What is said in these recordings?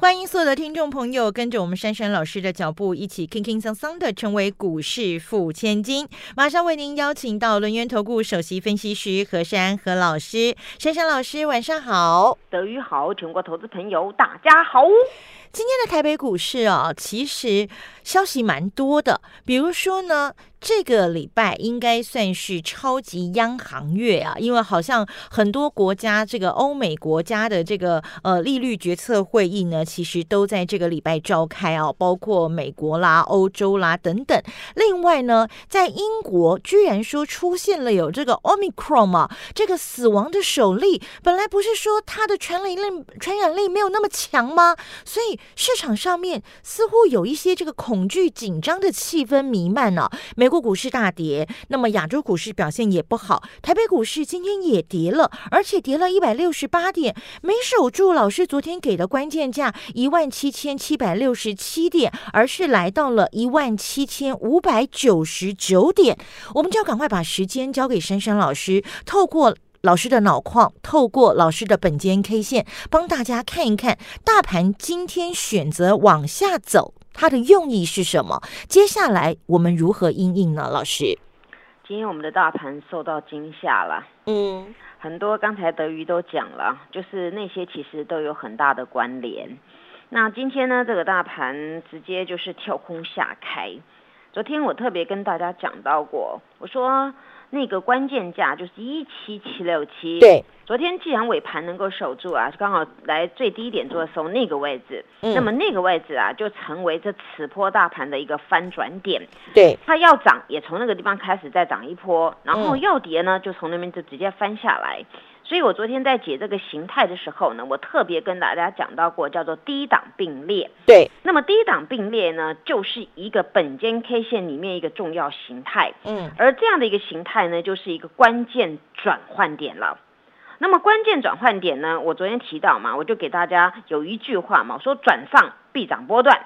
欢迎所有的听众朋友跟着我们珊珊老师的脚步，一起轻轻松松的成为股市富千金。马上为您邀请到轮源投顾首席分析师何珊何老师，珊珊老师晚上好，德语好，全国投资朋友大家好。今天的台北股市啊，其实消息蛮多的，比如说呢。这个礼拜应该算是超级央行月啊，因为好像很多国家这个欧美国家的这个呃利率决策会议呢，其实都在这个礼拜召开啊，包括美国啦、欧洲啦等等。另外呢，在英国居然说出现了有这个 omicron 啊，这个死亡的首例，本来不是说它的传染力传染力没有那么强吗？所以市场上面似乎有一些这个恐惧紧张的气氛弥漫呢。美美国股市大跌，那么亚洲股市表现也不好。台北股市今天也跌了，而且跌了一百六十八点，没守住老师昨天给的关键价一万七千七百六十七点，而是来到了一万七千五百九十九点。我们就要赶快把时间交给珊珊老师，透过老师的脑矿，透过老师的本间 K 线，帮大家看一看大盘今天选择往下走。它的用意是什么？接下来我们如何应应呢？老师，今天我们的大盘受到惊吓了。嗯，很多刚才德瑜都讲了，就是那些其实都有很大的关联。那今天呢，这个大盘直接就是跳空下开。昨天我特别跟大家讲到过，我说那个关键价就是一七七六七。对。昨天既然尾盘能够守住啊，刚好来最低点做的时候那个位置，那么那个位置啊就成为这此波大盘的一个翻转点。对，它要涨也从那个地方开始再涨一波，然后要跌呢就从那边就直接翻下来。所以我昨天在解这个形态的时候呢，我特别跟大家讲到过叫做低档并列。对，那么低档并列呢就是一个本间 K 线里面一个重要形态。嗯，而这样的一个形态呢就是一个关键转换点了。那么关键转换点呢？我昨天提到嘛，我就给大家有一句话嘛，我说转上必涨波段，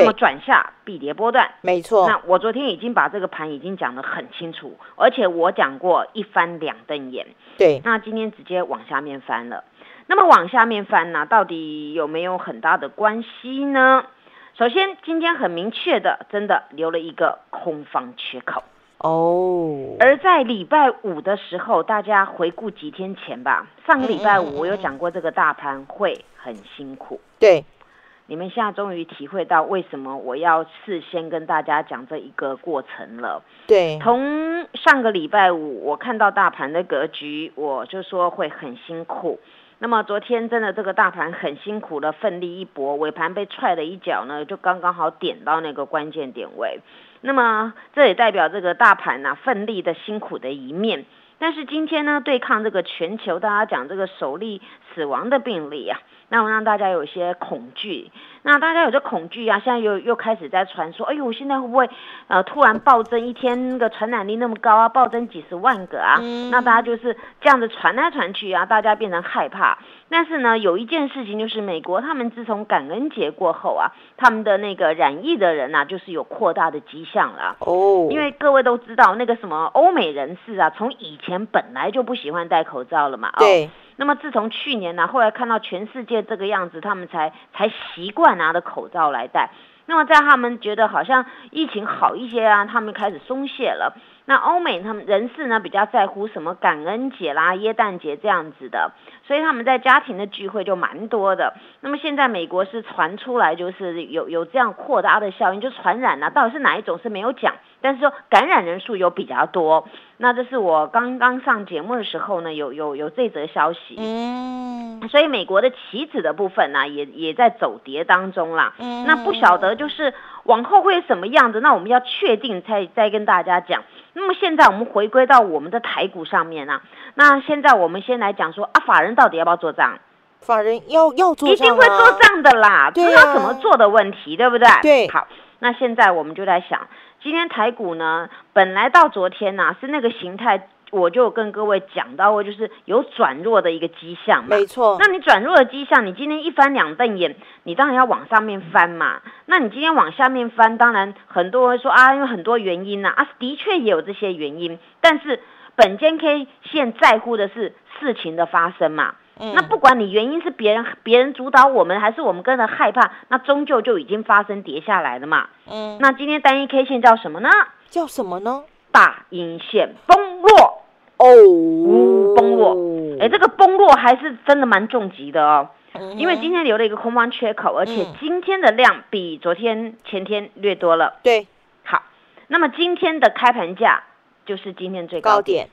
那么转下必跌波段，没错。那我昨天已经把这个盘已经讲得很清楚，而且我讲过一翻两瞪眼。对，那今天直接往下面翻了。那么往下面翻呢，到底有没有很大的关系呢？首先，今天很明确的，真的留了一个空方缺口。哦，而在礼拜五的时候，大家回顾几天前吧。上个礼拜五我有讲过，这个大盘会很辛苦。对，你们现在终于体会到为什么我要事先跟大家讲这一个过程了。对，从上个礼拜五我看到大盘的格局，我就说会很辛苦。那么昨天真的这个大盘很辛苦的奋力一搏，尾盘被踹了一脚呢，就刚刚好点到那个关键点位。那么这也代表这个大盘呐奋力的辛苦的一面，但是今天呢对抗这个全球大家讲这个首例死亡的病例啊，那我让大家有些恐惧。那大家有这恐惧啊，现在又又开始在传说，哎呦，现在会不会呃突然暴增一天那个传染力那么高啊，暴增几十万个啊？那大家就是这样子传来传去啊，大家变成害怕。但是呢，有一件事情就是美国他们自从感恩节过后啊，他们的那个染疫的人呐，就是有扩大的迹象了。哦，因为各位都知道那个什么欧美人士啊，从以前本来就不喜欢戴口罩了嘛。对。那么自从去年呢，后来看到全世界这个样子，他们才才习惯拿着口罩来戴。那么在他们觉得好像疫情好一些啊，他们开始松懈了。那欧美他们人士呢比较在乎什么感恩节啦、耶诞节这样子的，所以他们在家庭的聚会就蛮多的。那么现在美国是传出来就是有有这样扩大的效应，就传染了，到底是哪一种是没有讲，但是说感染人数有比较多。那这是我刚刚上节目的时候呢，有有有这则消息。嗯，所以美国的棋子的部分呢，也也在走跌当中啦。嗯，那不晓得就是往后会什么样子，那我们要确定才再跟大家讲。那么现在我们回归到我们的台股上面啊，那现在我们先来讲说啊，法人到底要不要做账？法人要要做，一定会做账的啦，不知道怎么做的问题，对不对？对。好，那现在我们就在想，今天台股呢，本来到昨天呢是那个形态我就跟各位讲到过，就是有转弱的一个迹象嘛。没错。那你转弱的迹象，你今天一翻两瞪眼，你当然要往上面翻嘛。那你今天往下面翻，当然很多人说啊，因为很多原因呐啊，的确也有这些原因。但是本间 K 线在乎的是事情的发生嘛。那不管你原因是别人别人主导我们，还是我们跟着害怕，那终究就已经发生跌下来了嘛。嗯。那今天单一 K 线叫什么呢？叫什么呢？大阴线崩落哦，崩落，哎，这个崩落还是真的蛮重疾的哦，因为今天留了一个空方缺口，而且今天的量比昨天、前天略多了。对，好，那么今天的开盘价就是今天最高点，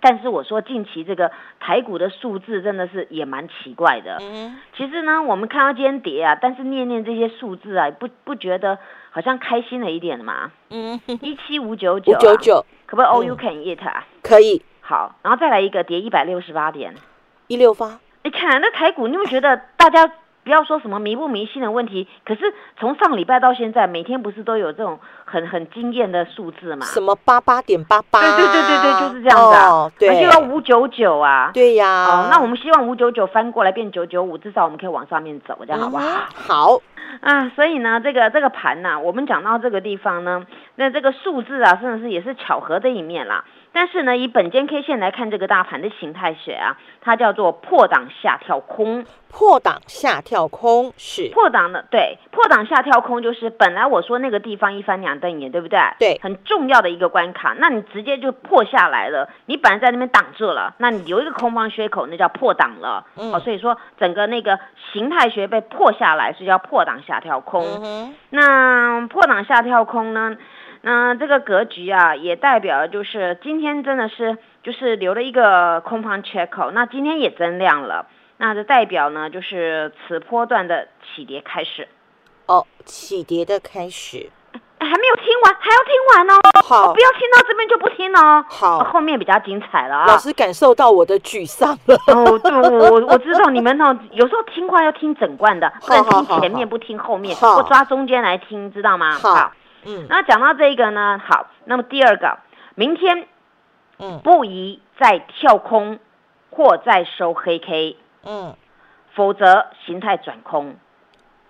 但是我说近期这个台股的数字真的是也蛮奇怪的。嗯，其实呢，我们看到今天跌啊，但是念念这些数字啊，不不觉得。好像开心了一点嘛，嗯，一七五九九，五九九，可不可以？All you can eat 啊？可以。好，然后再来一个跌一百六十八点，一六八。你看那台股，你会觉得大家？不要说什么迷不迷信的问题，可是从上礼拜到现在，每天不是都有这种很很惊艳的数字嘛？什么八八点八八？对对对对对，就是这样子啊。对，就要五九九啊。对呀。哦，那我们希望五九九翻过来变九九五，至少我们可以往上面走，这样好不好？好。啊，所以呢，这个这个盘呢，我们讲到这个地方呢，那这个数字啊，真的是也是巧合的一面啦。但是呢，以本间 K 线来看，这个大盘的形态学啊，它叫做破档下跳空。破档下跳空是破档的，对，破档下跳空就是本来我说那个地方一翻两瞪眼，对不对？对，很重要的一个关卡，那你直接就破下来了。你本来在那边挡住了，那你留一个空方缺口，那叫破档了。哦，所以说整个那个形态学被破下来，是叫破档下跳空。那破档下跳空呢？那这个格局啊，也代表就是今天真的是就是留了一个空方缺口，那今天也增量了，那这代表呢就是此波段的起跌开始。哦，起跌的开始，还没有听完，还要听完哦。好，不要听到这边就不听哦。好，后面比较精彩了啊。老师感受到我的沮丧了。哦，对，我我知道你们哦，有时候听话要听整罐的，不能听前面不听后面，不抓中间来听，知道吗？好。嗯，那讲到这个呢，好，那么第二个，明天，嗯，不宜再跳空或再收黑 K，嗯，否则形态转空。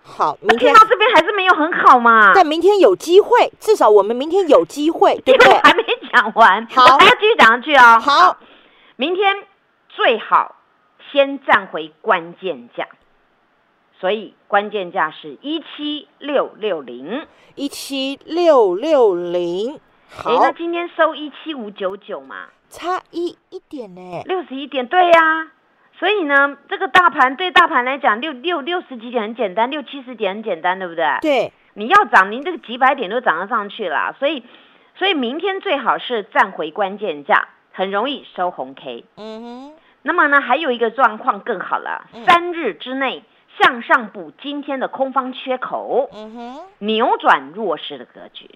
好，明天到这边还是没有很好嘛，但明天有机会，至少我们明天有机会，对不对？还没讲完，好，还要继续讲下去哦。好，明天最好先站回关键价。所以关键价是一七六六零，一七六六零。好，那今天收一七五九九嘛，差一一点呢，六十一点。对呀，所以呢，这个大盘对大盘来讲，六六六十几点很简单，六七十点很简单，对不对？对，你要涨，您这个几百点都涨得上去了。所以，所以明天最好是站回关键价，很容易收红 K。嗯哼。那么呢，还有一个状况更好了，三日之内。向上补今天的空方缺口，嗯哼，扭转弱势的格局。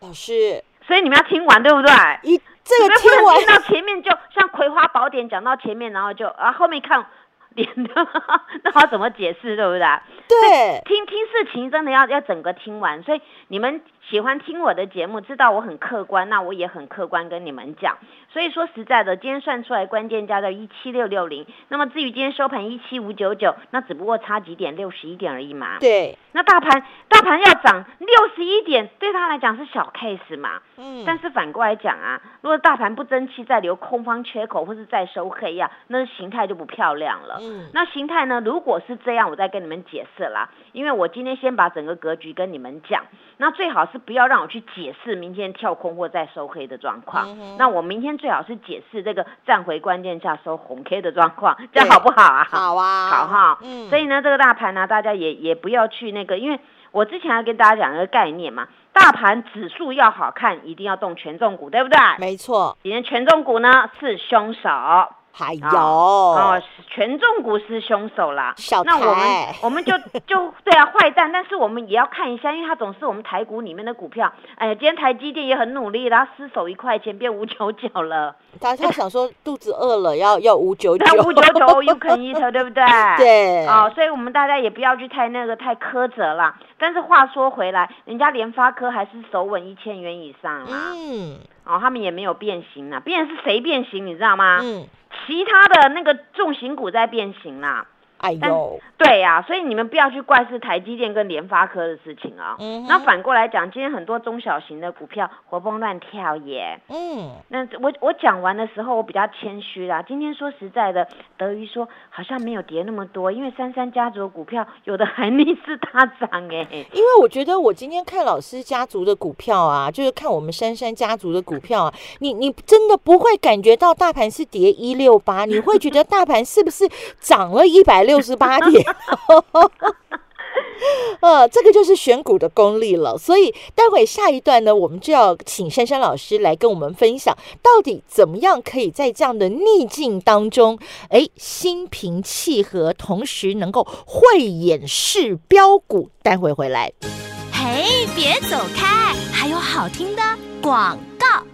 老师，所以你们要听完，对不对？一这个听完，听到前面就像《葵花宝典》讲到前面，然后就啊后面看。脸的，那我怎么解释，对不对？对，听听事情真的要要整个听完，所以你们喜欢听我的节目，知道我很客观，那我也很客观跟你们讲。所以说实在的，今天算出来关键价在一七六六零，那么至于今天收盘一七五九九，那只不过差几点，六十一点而已嘛。对，那大盘大盘要涨六十一点，对他来讲是小 case 嘛。嗯。但是反过来讲啊，如果大盘不争气，再留空方缺口，或是再收黑呀，那形态就不漂亮了。嗯，那形态呢？如果是这样，我再跟你们解释啦。因为我今天先把整个格局跟你们讲，那最好是不要让我去解释明天跳空或再收黑的状况。那我明天最好是解释这个站回关键下收红 K 的状况，这样好不好啊？好啊，好哈。嗯，所以呢，这个大盘呢，大家也也不要去那个，因为我之前要跟大家讲一个概念嘛，大盘指数要好看，一定要动权重股，对不对？没错，今天权重股呢是凶手。还有哦，权重股是凶手啦。小那我们我们就 就对啊，坏蛋。但是我们也要看一下，因为它总是我们台股里面的股票。哎呀，今天台积电也很努力，它失手一块钱变五九九了。大家想说肚子饿了要要五九九，五九九又肯一头，对不对？对。哦，所以我们大家也不要去太那个太苛责了。但是话说回来，人家联发科还是守稳一千元以上啊。嗯。哦，他们也没有变形啊，变是谁变形，你知道吗？嗯，其他的那个重型股在变形啦。哎呦，对呀、所以你们不要去怪是台积电跟联发科的事情啊、嗯那反过来讲，今天很多中小型的股票活蹦乱跳耶。嗯，那我我讲完的时候，我比较谦虚啦。今天说实在的，德瑜说好像没有跌那么多，因为三三家族的股票有的还逆势大涨哎。因为我觉得我今天看老师家族的股票啊，就是看我们珊珊家族的股票啊，你你真的不会感觉到大盘是跌一六八，你会觉得大盘是不是涨了一百六六十八点？呃，这个就是选股的功力了。所以待会下一段呢，我们就要请珊珊老师来跟我们分享，到底怎么样可以在这样的逆境当中，哎，心平气和，同时能够慧眼识标股。待会回来。嘿，别走开，还有好听的广告。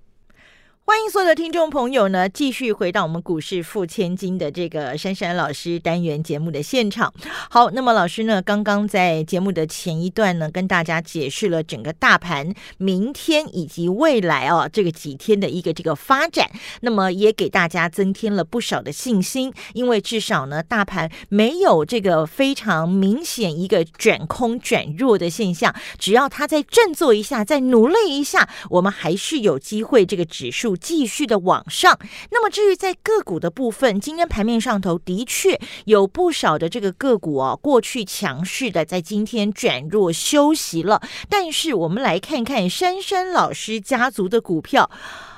欢迎所有的听众朋友呢，继续回到我们股市付千金的这个珊珊老师单元节目的现场。好，那么老师呢，刚刚在节目的前一段呢，跟大家解释了整个大盘明天以及未来哦这个几天的一个这个发展，那么也给大家增添了不少的信心，因为至少呢，大盘没有这个非常明显一个转空转弱的现象，只要它再振作一下，再努力一下，我们还是有机会这个指数继续的往上。那么至于在个股的部分，今天盘面上头的确有不少的这个个股啊，过去强势的在今天转弱休息了。但是我们来看看珊珊老师家族的股票，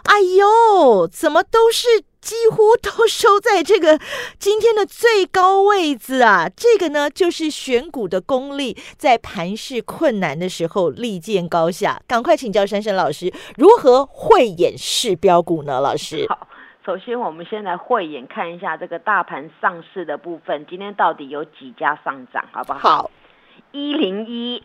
哎呦，怎么都是几乎都收在这个今天的最高位置啊！这个呢，就是选股的功力，在盘势困难的时候力见高下。赶快请教珊珊老师，如何慧眼识标股呢？老师，好，首先我们先来慧眼看一下这个大盘上市的部分，今天到底有几家上涨，好不好？好，一零一，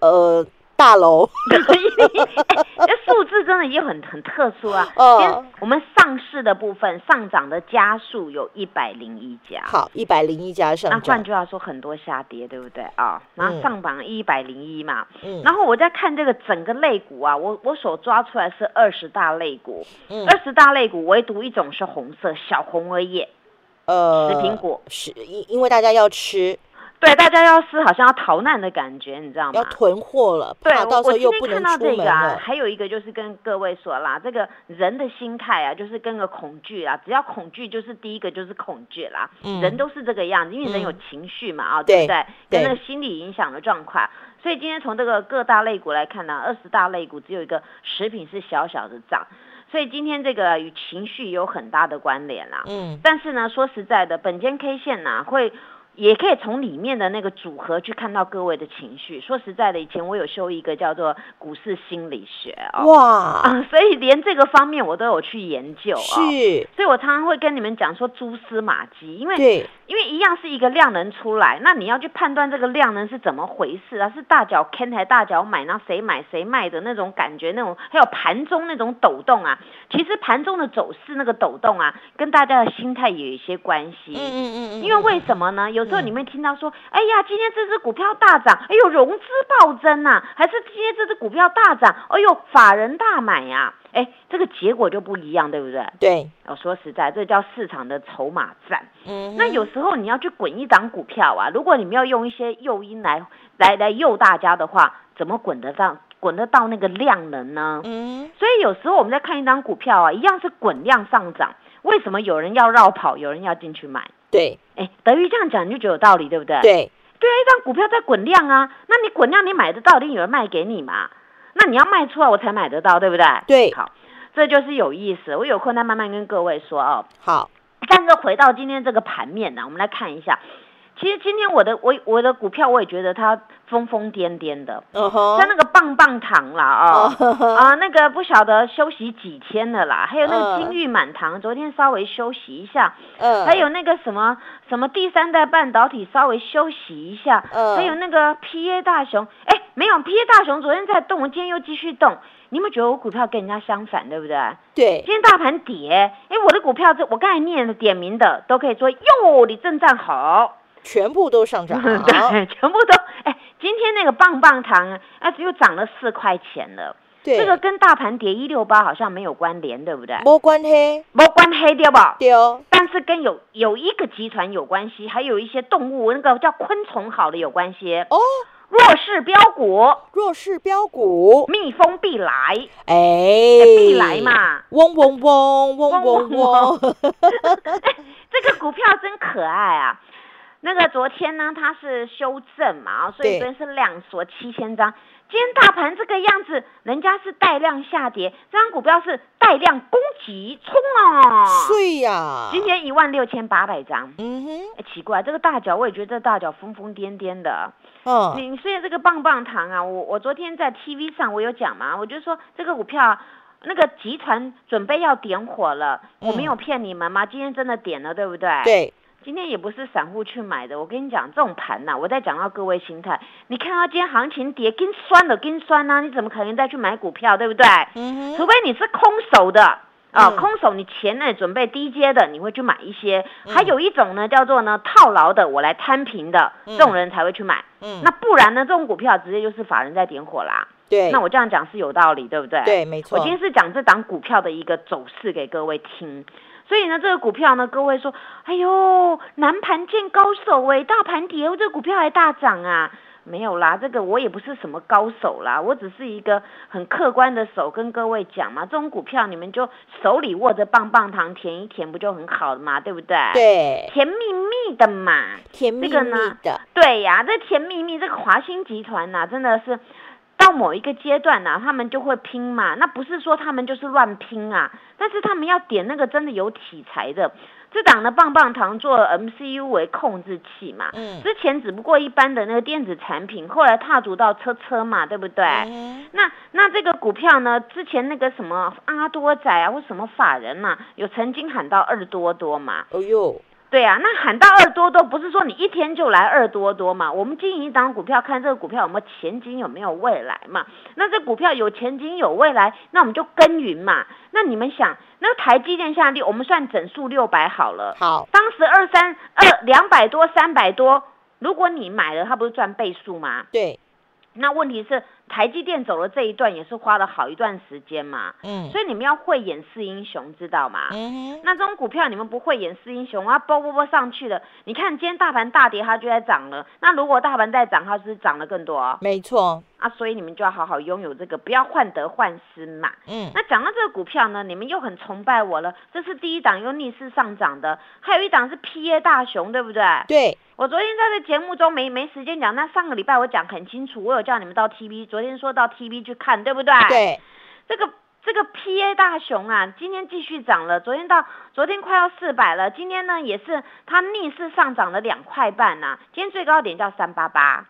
呃，大楼，这数字真的也很很特殊啊。哦我们上市的部分上涨的家数有一百零一家。好，一百零一家上那上换，句话说，很多下跌，对不对？啊？然后嗯上榜一百零一嘛，嗯。然后我在看这个整个类股啊，我我所抓出来是二十大类股，嗯。二十大类股唯独一种是红色小红而已，呃食品股，是因因为大家要吃，对，大家要是好像要逃难的感觉，你知道吗？要囤货了，对，到时候又不能出门看到这个啊，了。还有一个就是跟各位说啦，这个人的心态啊，就是跟个恐惧啊，只要恐惧就是第一个就是恐惧啦，嗯人都是这个样子，因为人有嗯情绪嘛，啊，对对不对？对跟那个心理影响的状况。所以今天从这个各大类股来看呢，二十大类股只有一个食品是小小的涨，所以今天这个与情绪有很大的关联啦。嗯但是呢，说实在的，本间 K 线呢、会。也可以从里面的那个组合去看到各位的情绪。说实在的，以前我有修一个叫做股市心理学哦，哇，啊，所以连这个方面我都有去研究哦。是，所以我常常会跟你们讲说蛛丝马迹，因为，因为一样是一个量能出来，那你要去判断这个量能是怎么回事啊？是大脚 K 还大脚买？然后谁买谁卖的那种感觉，那种还有盘中那种抖动啊。其实盘中的走势那个抖动啊，跟大家的心态也有一些关系。嗯嗯嗯嗯，因为为什么呢？有时候嗯你们听到说，哎呀，今天这只股票大涨，哎呦，融资暴增呐、还是今天这只股票大涨，哎呦，法人大买呀、哎，这个结果就不一样，对不对？对，我说实在，这叫市场的筹码战。嗯，那有时候你要去滚一档股票啊，如果你们要用一些诱因来来来诱大家的话，怎么滚得到滚得到那个量能呢？嗯所以有时候我们在看一张股票啊，一样是滚量上涨，为什么有人要绕跑，有人要进去买？对哎，德裕这样讲你就觉得有道理，对不对？对，对啊，一张股票在滚量啊，那你滚量你买得到，一定有人卖给你嘛。那你要卖出来我才买得到，对不对？对好，这就是有意思。我有空再慢慢跟各位说哦。好，但是回到今天这个盘面呢，我们来看一下。其实今天我的我我的股票，我也觉得它疯疯癫癫的，嗯哼。像那个棒棒糖啦，哦，啊，那个不晓得休息几天了啦，还有那个金玉满堂，昨天稍微休息一下，嗯，还有那个什么什么第三代半导体稍微休息一下，嗯。还有那个 PA 大熊，哎，没有 PA 大熊昨天在动，今天又继续动，你有没有觉得我股票跟人家相反，对不对？对，今天大盘跌，哎，我的股票这我刚才念的点名的都可以说哟，你正站好。全部都上涨，对，全部都哎，今天那个棒棒糖啊，又涨了四块钱了。对，这个跟大盘跌一六八好像没有关联，对不对？没关系，没关系对吧？对哦，但是跟有有一个集团有关系，还有一些动物，那个叫昆虫好的有关系。哦，弱势标股，弱势标股，蜜蜂必来，哎，必来嘛。嗡嗡嗡嗡嗡嗡，这个股票真可爱啊！那个昨天呢，它是修正嘛，所以昨天是量缩七千张。今天大盘这个样子，人家是带量下跌，这张股票是带量攻击冲啊！对呀，今天一万六千八百张。嗯哼，哎，奇怪，这个大脚我也觉得大脚疯疯癫癫的。哦，你所以这个棒棒糖啊，我我昨天在 TV 上我有讲嘛，我就说这个股票。那个集团准备要点火了，我没有骗你们吗？今天真的点了，对不对？对。今天也不是散户去买的，我跟你讲，这种盘呐、我在讲到各位心态。你看到今天行情跌，跟酸的跟酸呐、你怎么可能再去买股票，对不对？嗯除非你是空手的啊，嗯空手你钱呢准备低阶的，你会去买一些。还有一种呢叫做呢套牢的，我来摊平的，嗯这种人才会去买。嗯，那不然呢，这种股票直接就是法人在点火啦。对，那我这样讲是有道理，对不对？对，没错，我今天是讲这档股票的一个走势给各位听，所以呢，这个股票呢，各位说，哎呦，南盘见高手哎，大盘跌，这个股票还大涨啊？没有啦，这个我也不是什么高手啦，我只是一个很客观的手跟各位讲嘛，这种股票你们就手里握着棒棒糖舔一舔，不就很好了嘛，对不对？，对，甜蜜蜜的嘛。甜蜜蜜这个呢的，对呀，这甜蜜蜜这个华兴集团呐、真的是到某一个阶段啊、他们就会拼嘛。那不是说他们就是乱拼啊，但是他们要点那个真的有题材的。这档的棒棒糖做 MCU 为控制器嘛，嗯之前只不过一般的那个电子产品，后来踏足到车车嘛，对不对？嗯那那这个股票呢？之前那个什么阿多仔啊，或什么法人嘛，有曾经喊到二多多嘛，哦呦，对啊，那喊到二多多，不是说你一天就来二多多嘛？我们经营一档股票，看这个股票有没有前景，有没有未来嘛？那这股票有前景有未来，那我们就耕耘嘛。那你们想，那台积电下跌，我们算整数六百好了。好，当时二三二两百多、三百多，如果你买了，它不是赚倍数吗？对，那问题是台积电走了这一段，也是花了好一段时间嘛。嗯，所以你们要会演示英雄，知道吗？嗯哼，那这种股票你们不会演示英雄，啊，波波波上去了。你看今天大盘大跌，它就在涨了。那如果大盘在涨，它是涨了更多啊？没错啊，所以你们就要好好拥有这个，不要患得患失嘛。嗯，那讲到这个股票呢，你们又很崇拜我了。这是第一档又逆势上涨的，还有一档是 PA 大熊，对不对？对，我昨天在这节目中没没时间讲，那上个礼拜我讲很清楚，我有叫你们到 TV，昨天说到 TV 去看，对不对？对，这个这个 PA 大熊啊，今天继续涨了，昨天到昨天快要四百了，今天呢也是它逆势上涨了两块半呐、今天最高点叫三八八。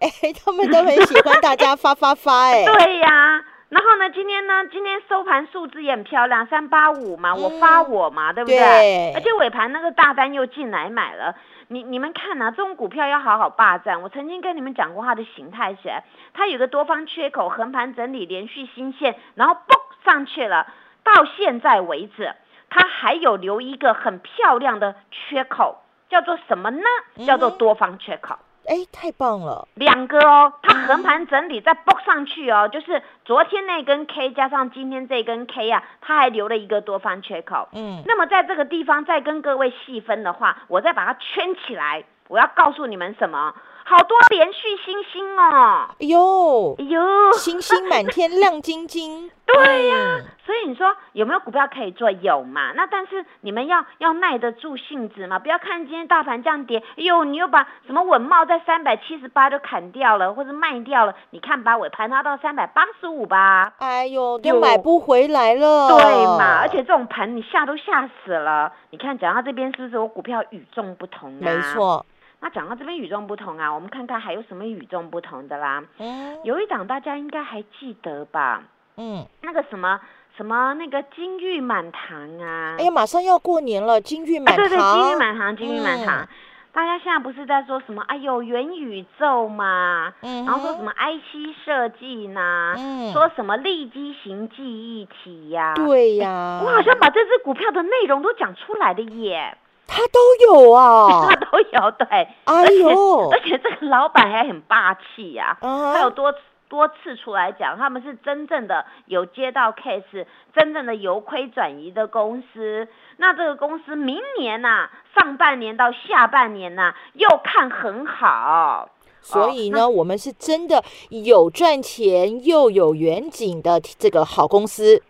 哎，他们都很喜欢大家发发发，哎，对呀、然后呢，今天呢，今天收盘数字也很漂亮，三八五嘛，我发我嘛，对不对？对而且尾盘那个大单又进来买了。你你们看呐、这种股票要好好霸占。我曾经跟你们讲过它的形态是，它有个多方缺口，横盘整理，连续新线，然后嘣上去了。到现在为止，它还有留一个很漂亮的缺口，叫做什么呢？叫做多方缺口。哎，太棒了，两个哦，它横盘整理再蹦上去哦，就是昨天那根 K 加上今天这根 K 啊，它还留了一个多方缺口。嗯，那么在这个地方再跟各位细分的话，我再把它圈起来，我要告诉你们什么？好多连续星星哦，哎呦，哎呦，星星满天，亮晶晶。对呀、嗯所以你说有没有股票可以做？有嘛？那但是你们要要耐得住性子嘛，不要看今天大盘这样跌，哎呦，你又把什么稳茂在三百七十八就砍掉了，或者卖掉了，你看把尾盘拉到三百八十五吧。哎呦，都有买不回来了。对嘛？而且这种盘你吓都吓死了。你看讲到这边是不是我股票与众不同啊？没。错。那讲到这边与众不同啊，我们看看还有什么与众不同的啦。嗯有一档大家应该还记得吧？嗯，那个什么什么那个金玉满堂啊。哎呀，马上要过年了，金玉满啊，对对，金玉满堂，金玉满堂。嗯大家现在不是在说什么？哎呦，元宇宙嘛，嗯然后说什么 IC 设计呐，嗯说什么立基型记忆体呀、对呀，我好像把这只股票的内容都讲出来的耶，他都有啊 他。都有对，哎而且呦而且这个老板还很霸气呀、啊他有多多次出来讲，他们是真正的有接到 case，真正的由亏转移的公司。那这个公司明年呐、上半年到下半年呐、又看很好。所以呢，我们是真的有赚钱又有远景的这个好公司。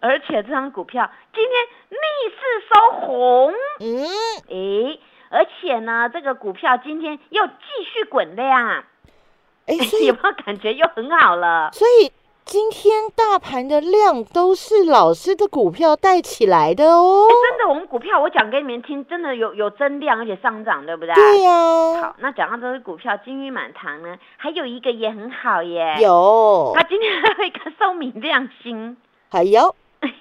而且这张股票今天逆势收红，嗯，诶，而且呢，这个股票今天又继续滚量，哎，所以有没有感觉又很好了？所以今天大盘的量都是老师的股票带起来的哦。真的，我们股票我讲给你们听，真的有有增量，而且上涨，对不对？对呀、好，那讲到这个股票金玉满堂呢，还有一个也很好耶，，有。它今天还有一个收米亮星，还有。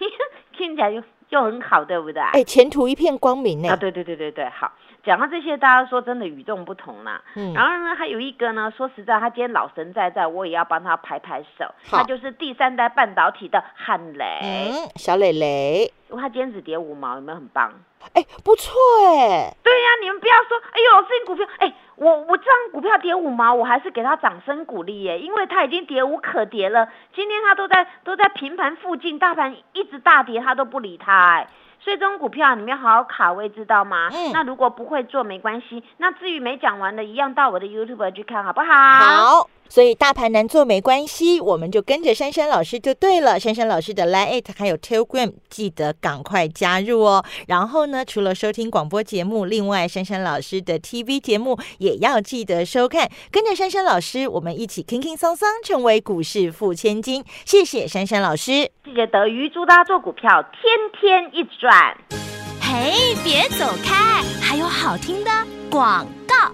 听起来又又很好，对不对？哎，前途一片光明呢。啊，对对对对对，好，讲到这些，大家说真的与众不同啦。嗯然后呢，还有一个呢，说实在，他今天老神在在，我也要帮他拍拍手，好他就是第三代半导体的汉雷，嗯，小磊磊，他今天只跌五毛，有没有很棒？哎，不错哎。对呀、你们不要说，哎呦，这只股票，哎，我我这张股票跌五毛，我还是给它掌声鼓励耶，因为它已经跌无可跌了。今天它都在都在平盘附近，大盘一直大跌，它都不理它，哎。所以这种股票你们要好好卡位，知道吗？嗯那如果不会做没关系，那至于没讲完的，一样到我的 YouTube 去看，好不好？。好，所以大盘难做没关系，我们就跟着珊珊老师就对了。珊珊老师的 Line It 还有 Telegram，记得赶快加入哦。然后呢，除了收听广播节目，另外珊珊老师的 TV 节目也要记得收看。跟着珊珊老师，我们一起轻轻松松成为股市富千金。谢谢珊珊老师。谢谢德瑜，祝大家做股票天天一直赚。嘿，别走开，还有好听的广告。